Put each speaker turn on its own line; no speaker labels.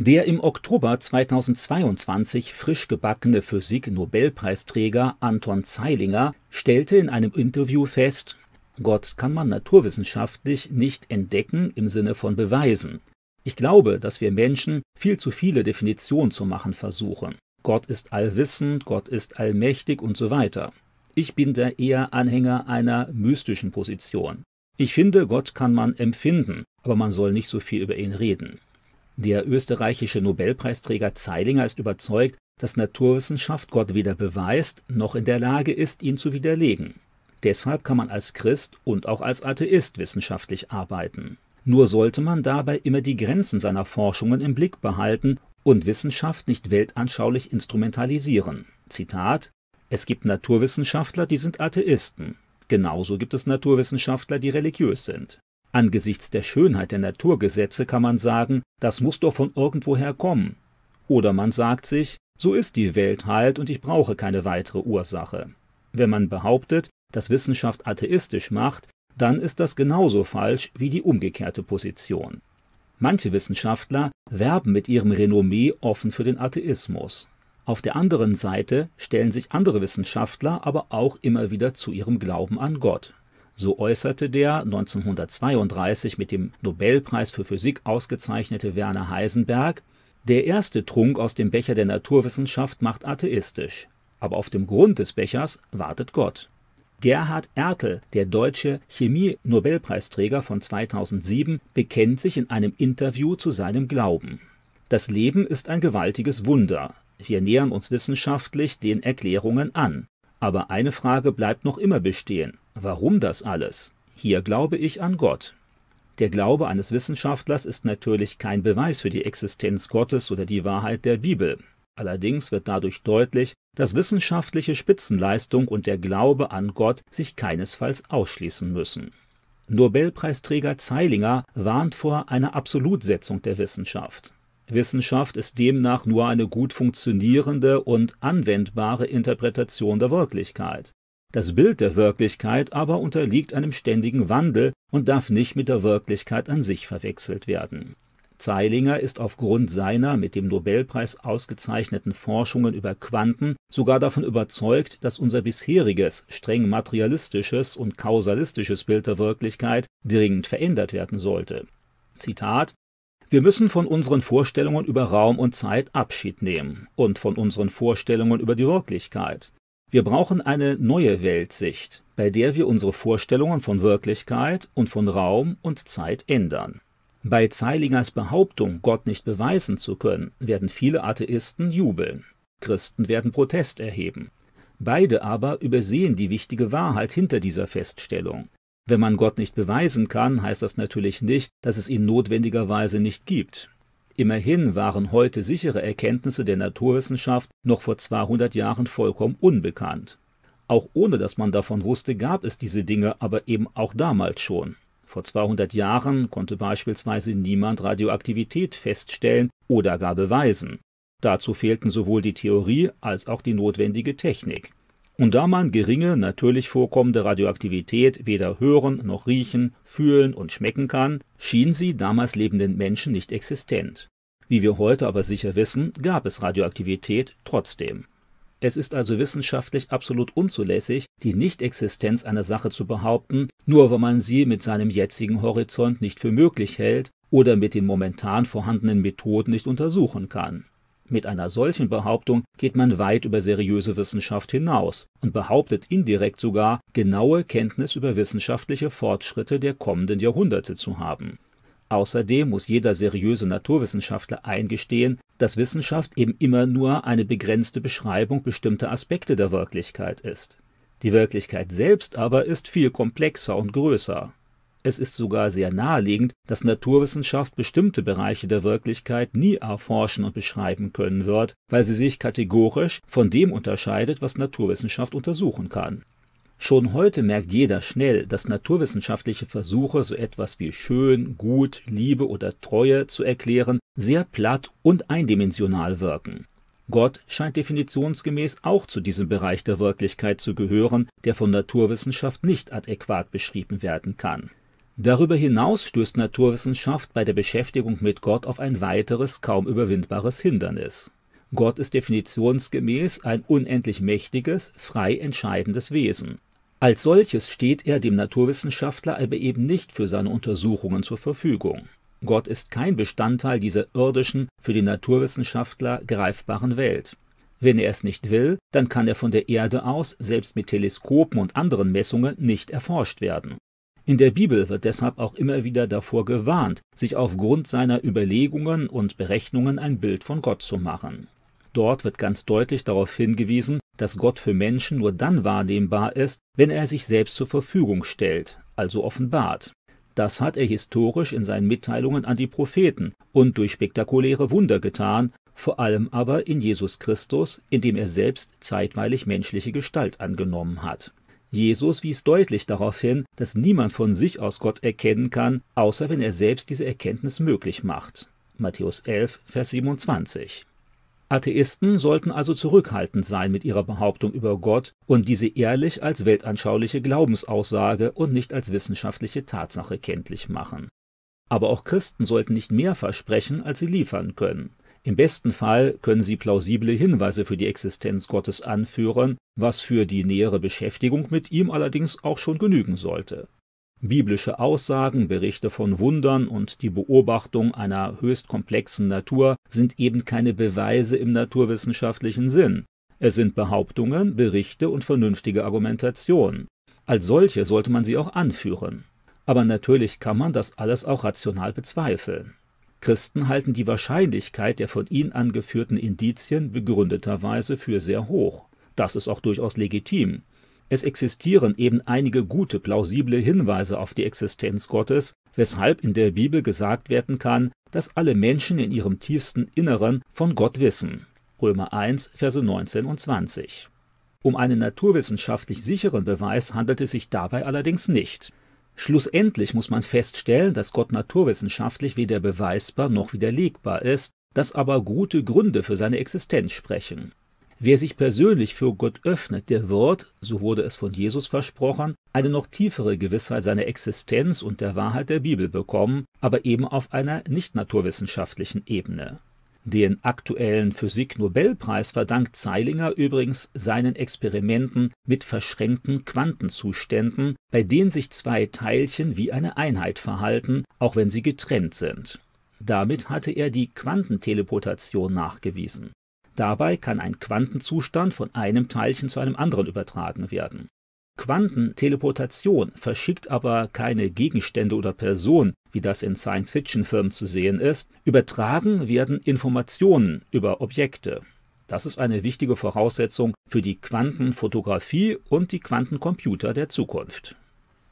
Der im Oktober 2022 frisch gebackene Physik-Nobelpreisträger Anton Zeilinger stellte in einem Interview fest, Gott kann man naturwissenschaftlich nicht entdecken im Sinne von beweisen. Ich glaube, dass wir Menschen viel zu viele Definitionen zu machen versuchen. Gott ist allwissend, Gott ist allmächtig und so weiter. Ich bin da eher Anhänger einer mystischen Position. Ich finde, Gott kann man empfinden, aber man soll nicht so viel über ihn reden. Der österreichische Nobelpreisträger Zeilinger ist überzeugt, dass Naturwissenschaft Gott weder beweist noch in der Lage ist, ihn zu widerlegen. Deshalb kann man als Christ und auch als Atheist wissenschaftlich arbeiten. Nur sollte man dabei immer die Grenzen seiner Forschungen im Blick behalten und Wissenschaft nicht weltanschaulich instrumentalisieren. Zitat Es gibt Naturwissenschaftler, die sind Atheisten. Genauso gibt es Naturwissenschaftler, die religiös sind. Angesichts der Schönheit der Naturgesetze kann man sagen, das muss doch von irgendwoher kommen. Oder man sagt sich, so ist die Welt halt und ich brauche keine weitere Ursache. Wenn man behauptet, dass Wissenschaft atheistisch macht, dann ist das genauso falsch wie die umgekehrte Position. Manche Wissenschaftler werben mit ihrem Renommee offen für den Atheismus. Auf der anderen Seite stellen sich andere Wissenschaftler aber auch immer wieder zu ihrem Glauben an Gott. So äußerte der 1932 mit dem Nobelpreis für Physik ausgezeichnete Werner Heisenberg, der erste Trunk aus dem Becher der Naturwissenschaft macht atheistisch, aber auf dem Grund des Bechers wartet Gott. Gerhard Ertel, der deutsche Chemie-Nobelpreisträger von 2007, bekennt sich in einem Interview zu seinem Glauben. Das Leben ist ein gewaltiges Wunder. Wir nähern uns wissenschaftlich den Erklärungen an. Aber eine Frage bleibt noch immer bestehen. Warum das alles? Hier glaube ich an Gott. Der Glaube eines Wissenschaftlers ist natürlich kein Beweis für die Existenz Gottes oder die Wahrheit der Bibel. Allerdings wird dadurch deutlich, dass wissenschaftliche Spitzenleistung und der Glaube an Gott sich keinesfalls ausschließen müssen. Nobelpreisträger Zeilinger warnt vor einer Absolutsetzung der Wissenschaft. Wissenschaft ist demnach nur eine gut funktionierende und anwendbare Interpretation der Wirklichkeit. Das Bild der Wirklichkeit aber unterliegt einem ständigen Wandel und darf nicht mit der Wirklichkeit an sich verwechselt werden. Zeilinger ist aufgrund seiner mit dem Nobelpreis ausgezeichneten Forschungen über Quanten sogar davon überzeugt, dass unser bisheriges, streng materialistisches und kausalistisches Bild der Wirklichkeit dringend verändert werden sollte. Zitat Wir müssen von unseren Vorstellungen über Raum und Zeit Abschied nehmen und von unseren Vorstellungen über die Wirklichkeit. Wir brauchen eine neue Weltsicht, bei der wir unsere Vorstellungen von Wirklichkeit und von Raum und Zeit ändern. Bei Zeilingers Behauptung, Gott nicht beweisen zu können, werden viele Atheisten jubeln. Christen werden Protest erheben. Beide aber übersehen die wichtige Wahrheit hinter dieser Feststellung. Wenn man Gott nicht beweisen kann, heißt das natürlich nicht, dass es ihn notwendigerweise nicht gibt. Immerhin waren heute sichere Erkenntnisse der Naturwissenschaft noch vor 200 Jahren vollkommen unbekannt. Auch ohne dass man davon wusste, gab es diese Dinge aber eben auch damals schon. Vor 200 Jahren konnte beispielsweise niemand Radioaktivität feststellen oder gar beweisen. Dazu fehlten sowohl die Theorie als auch die notwendige Technik. Und da man geringe, natürlich vorkommende Radioaktivität weder hören noch riechen, fühlen und schmecken kann, schien sie damals lebenden Menschen nicht existent. Wie wir heute aber sicher wissen, gab es Radioaktivität trotzdem. Es ist also wissenschaftlich absolut unzulässig, die Nichtexistenz einer Sache zu behaupten, nur weil man sie mit seinem jetzigen Horizont nicht für möglich hält oder mit den momentan vorhandenen Methoden nicht untersuchen kann. Mit einer solchen Behauptung geht man weit über seriöse Wissenschaft hinaus und behauptet indirekt sogar, genaue Kenntnis über wissenschaftliche Fortschritte der kommenden Jahrhunderte zu haben. Außerdem muss jeder seriöse Naturwissenschaftler eingestehen, dass Wissenschaft eben immer nur eine begrenzte Beschreibung bestimmter Aspekte der Wirklichkeit ist. Die Wirklichkeit selbst aber ist viel komplexer und größer es ist sogar sehr naheliegend, dass Naturwissenschaft bestimmte Bereiche der Wirklichkeit nie erforschen und beschreiben können wird, weil sie sich kategorisch von dem unterscheidet, was Naturwissenschaft untersuchen kann. Schon heute merkt jeder schnell, dass naturwissenschaftliche Versuche, so etwas wie schön, gut, Liebe oder Treue zu erklären, sehr platt und eindimensional wirken. Gott scheint definitionsgemäß auch zu diesem Bereich der Wirklichkeit zu gehören, der von Naturwissenschaft nicht adäquat beschrieben werden kann. Darüber hinaus stößt Naturwissenschaft bei der Beschäftigung mit Gott auf ein weiteres, kaum überwindbares Hindernis. Gott ist definitionsgemäß ein unendlich mächtiges, frei entscheidendes Wesen. Als solches steht er dem Naturwissenschaftler aber eben nicht für seine Untersuchungen zur Verfügung. Gott ist kein Bestandteil dieser irdischen, für den Naturwissenschaftler greifbaren Welt. Wenn er es nicht will, dann kann er von der Erde aus selbst mit Teleskopen und anderen Messungen nicht erforscht werden. In der Bibel wird deshalb auch immer wieder davor gewarnt, sich aufgrund seiner Überlegungen und Berechnungen ein Bild von Gott zu machen. Dort wird ganz deutlich darauf hingewiesen, dass Gott für Menschen nur dann wahrnehmbar ist, wenn er sich selbst zur Verfügung stellt, also offenbart. Das hat er historisch in seinen Mitteilungen an die Propheten und durch spektakuläre Wunder getan, vor allem aber in Jesus Christus, in dem er selbst zeitweilig menschliche Gestalt angenommen hat. Jesus wies deutlich darauf hin, dass niemand von sich aus Gott erkennen kann, außer wenn er selbst diese Erkenntnis möglich macht. Matthäus 11, Vers 27. Atheisten sollten also zurückhaltend sein mit ihrer Behauptung über Gott und diese ehrlich als weltanschauliche Glaubensaussage und nicht als wissenschaftliche Tatsache kenntlich machen. Aber auch Christen sollten nicht mehr versprechen, als sie liefern können. Im besten Fall können sie plausible Hinweise für die Existenz Gottes anführen, was für die nähere Beschäftigung mit ihm allerdings auch schon genügen sollte. Biblische Aussagen, Berichte von Wundern und die Beobachtung einer höchst komplexen Natur sind eben keine Beweise im naturwissenschaftlichen Sinn. Es sind Behauptungen, Berichte und vernünftige Argumentation. Als solche sollte man sie auch anführen. Aber natürlich kann man das alles auch rational bezweifeln. Christen halten die Wahrscheinlichkeit der von ihnen angeführten Indizien begründeterweise für sehr hoch. Das ist auch durchaus legitim. Es existieren eben einige gute, plausible Hinweise auf die Existenz Gottes, weshalb in der Bibel gesagt werden kann, dass alle Menschen in ihrem tiefsten Inneren von Gott wissen. Römer 1, Verse 19 und 20. Um einen naturwissenschaftlich sicheren Beweis handelt es sich dabei allerdings nicht. Schlussendlich muss man feststellen, dass Gott naturwissenschaftlich weder beweisbar noch widerlegbar ist, dass aber gute Gründe für seine Existenz sprechen. Wer sich persönlich für Gott öffnet, der wird, so wurde es von Jesus versprochen, eine noch tiefere Gewissheit seiner Existenz und der Wahrheit der Bibel bekommen, aber eben auf einer nicht naturwissenschaftlichen Ebene. Den aktuellen Physik-Nobelpreis verdankt Zeilinger übrigens seinen Experimenten mit verschränkten Quantenzuständen, bei denen sich zwei Teilchen wie eine Einheit verhalten, auch wenn sie getrennt sind. Damit hatte er die Quantenteleportation nachgewiesen. Dabei kann ein Quantenzustand von einem Teilchen zu einem anderen übertragen werden. Quantenteleportation verschickt aber keine Gegenstände oder Personen, wie das in Science-Fiction-Filmen zu sehen ist, übertragen werden Informationen über Objekte. Das ist eine wichtige Voraussetzung für die Quantenfotografie und die Quantencomputer der Zukunft.